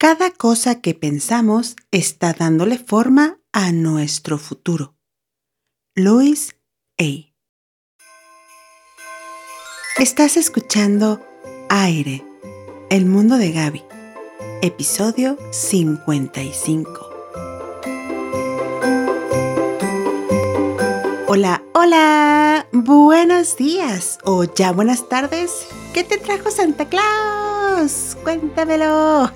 Cada cosa que pensamos está dándole forma a nuestro futuro. Louis A. Estás escuchando Aire, el mundo de Gaby, episodio 55. Hola, hola, buenos días o ya buenas tardes. ¿Qué te trajo Santa Claus? Cuéntamelo.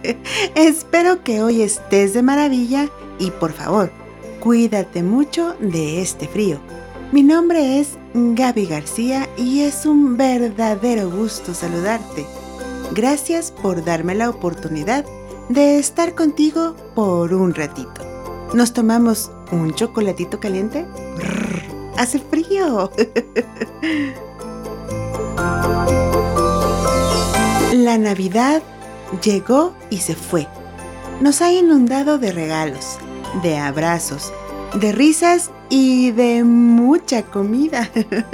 Espero que hoy estés de maravilla y por favor, cuídate mucho de este frío. Mi nombre es Gaby García y es un verdadero gusto saludarte. Gracias por darme la oportunidad de estar contigo por un ratito. ¿Nos tomamos un chocolatito caliente? hace frío. La Navidad llegó y se fue. Nos ha inundado de regalos, de abrazos, de risas y de mucha comida.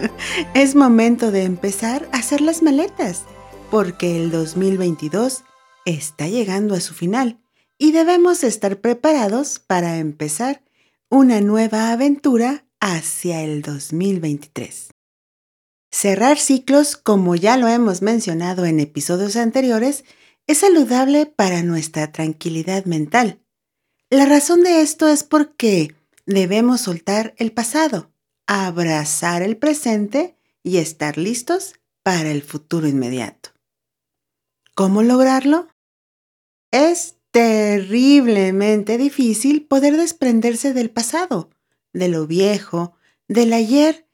es momento de empezar a hacer las maletas, porque el 2022 está llegando a su final y debemos estar preparados para empezar una nueva aventura hacia el 2023. Cerrar ciclos, como ya lo hemos mencionado en episodios anteriores, es saludable para nuestra tranquilidad mental. La razón de esto es porque debemos soltar el pasado, abrazar el presente y estar listos para el futuro inmediato. ¿Cómo lograrlo? Es terriblemente difícil poder desprenderse del pasado de lo viejo, del ayer,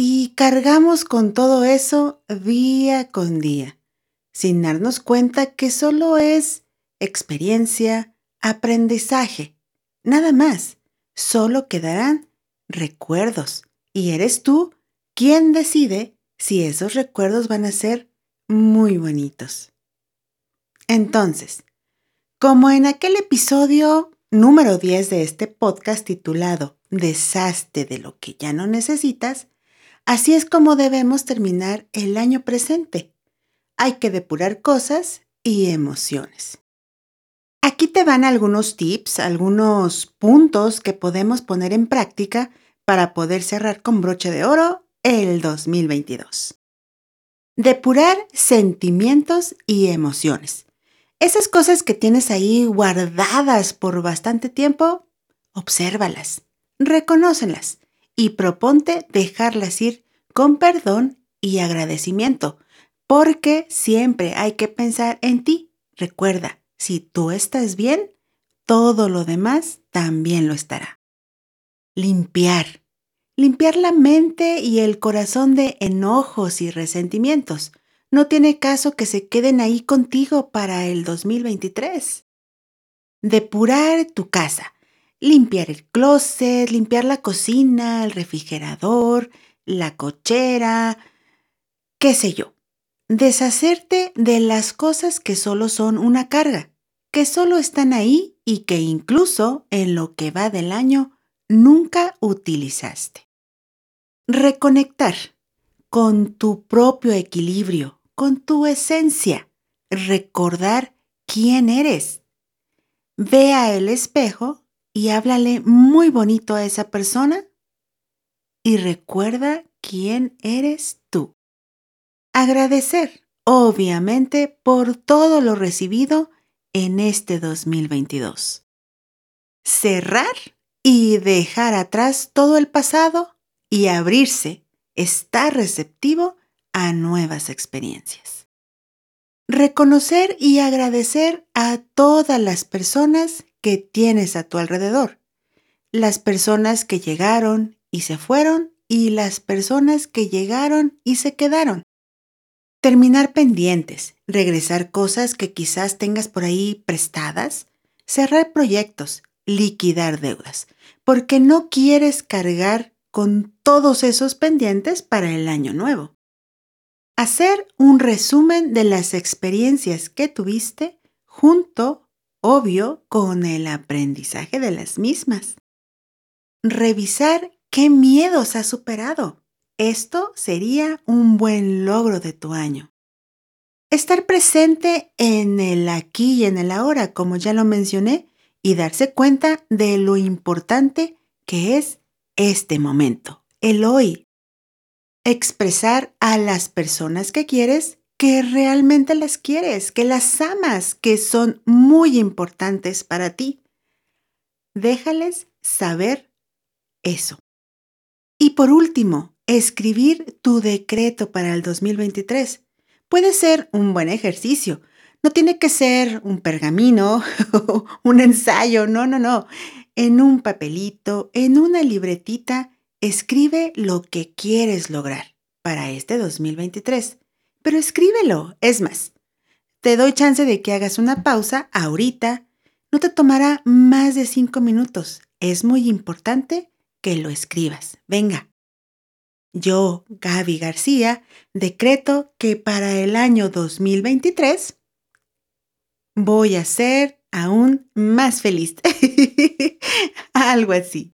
y cargamos con todo eso día con día, sin darnos cuenta que solo es experiencia, aprendizaje, nada más. Solo quedarán recuerdos y eres tú quien decide si esos recuerdos van a ser muy bonitos. Entonces, como en aquel episodio número 10 de este podcast titulado deshazte de lo que ya no necesitas, así es como debemos terminar el año presente. Hay que depurar cosas y emociones. Aquí te van algunos tips, algunos puntos que podemos poner en práctica para poder cerrar con broche de oro el 2022. Depurar sentimientos y emociones. Esas cosas que tienes ahí guardadas por bastante tiempo, obsérvalas reconócelas y proponte dejarlas ir con perdón y agradecimiento, porque siempre hay que pensar en ti. Recuerda, si tú estás bien, todo lo demás también lo estará. Limpiar. Limpiar la mente y el corazón de enojos y resentimientos. No tiene caso que se queden ahí contigo para el 2023. Depurar tu casa limpiar el closet, limpiar la cocina, el refrigerador, la cochera, qué sé yo. Deshacerte de las cosas que solo son una carga, que solo están ahí y que incluso en lo que va del año nunca utilizaste. Reconectar con tu propio equilibrio, con tu esencia. Recordar quién eres. Ve a el espejo y háblale muy bonito a esa persona y recuerda quién eres tú. Agradecer, obviamente, por todo lo recibido en este 2022. Cerrar y dejar atrás todo el pasado y abrirse, estar receptivo a nuevas experiencias. Reconocer y agradecer a todas las personas que tienes a tu alrededor. Las personas que llegaron y se fueron y las personas que llegaron y se quedaron. Terminar pendientes, regresar cosas que quizás tengas por ahí prestadas, cerrar proyectos, liquidar deudas, porque no quieres cargar con todos esos pendientes para el año nuevo. Hacer un resumen de las experiencias que tuviste junto obvio con el aprendizaje de las mismas. Revisar qué miedos has superado. Esto sería un buen logro de tu año. Estar presente en el aquí y en el ahora, como ya lo mencioné, y darse cuenta de lo importante que es este momento, el hoy. Expresar a las personas que quieres que realmente las quieres, que las amas, que son muy importantes para ti. Déjales saber eso. Y por último, escribir tu decreto para el 2023 puede ser un buen ejercicio. No tiene que ser un pergamino, un ensayo, no, no, no. En un papelito, en una libretita, escribe lo que quieres lograr para este 2023. Pero escríbelo, es más. Te doy chance de que hagas una pausa ahorita. No te tomará más de cinco minutos. Es muy importante que lo escribas. Venga. Yo, Gaby García, decreto que para el año 2023 voy a ser aún más feliz. Algo así.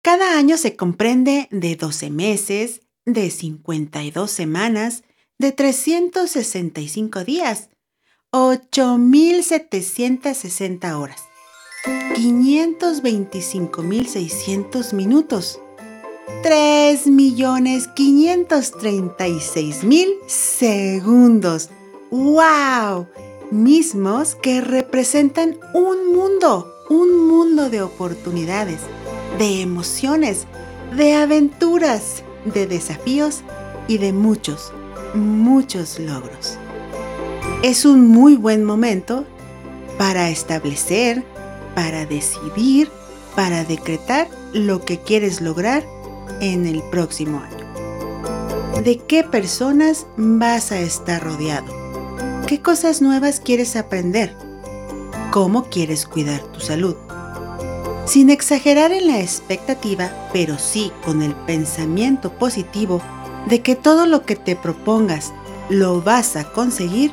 Cada año se comprende de 12 meses, de 52 semanas, de 365 días, 8.760 horas, 525.600 minutos, 3.536.000 segundos. ¡Wow! Mismos que representan un mundo, un mundo de oportunidades, de emociones, de aventuras, de desafíos y de muchos, muchos logros. Es un muy buen momento para establecer, para decidir, para decretar lo que quieres lograr en el próximo año. ¿De qué personas vas a estar rodeado? ¿Qué cosas nuevas quieres aprender? ¿Cómo quieres cuidar tu salud? Sin exagerar en la expectativa, pero sí con el pensamiento positivo de que todo lo que te propongas lo vas a conseguir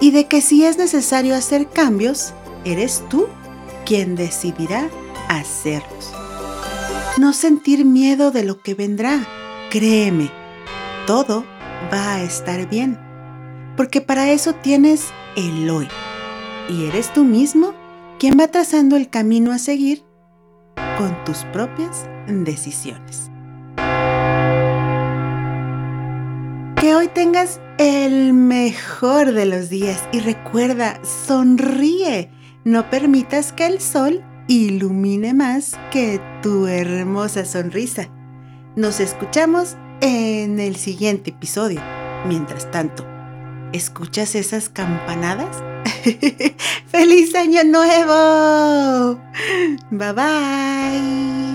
y de que si es necesario hacer cambios, eres tú quien decidirá hacerlos no sentir miedo de lo que vendrá. Créeme, todo va a estar bien, porque para eso tienes el hoy. Y eres tú mismo quien va trazando el camino a seguir con tus propias decisiones. Hoy tengas el mejor de los días y recuerda, sonríe. No permitas que el sol ilumine más que tu hermosa sonrisa. Nos escuchamos en el siguiente episodio. Mientras tanto, ¿escuchas esas campanadas? ¡Feliz año nuevo! Bye bye.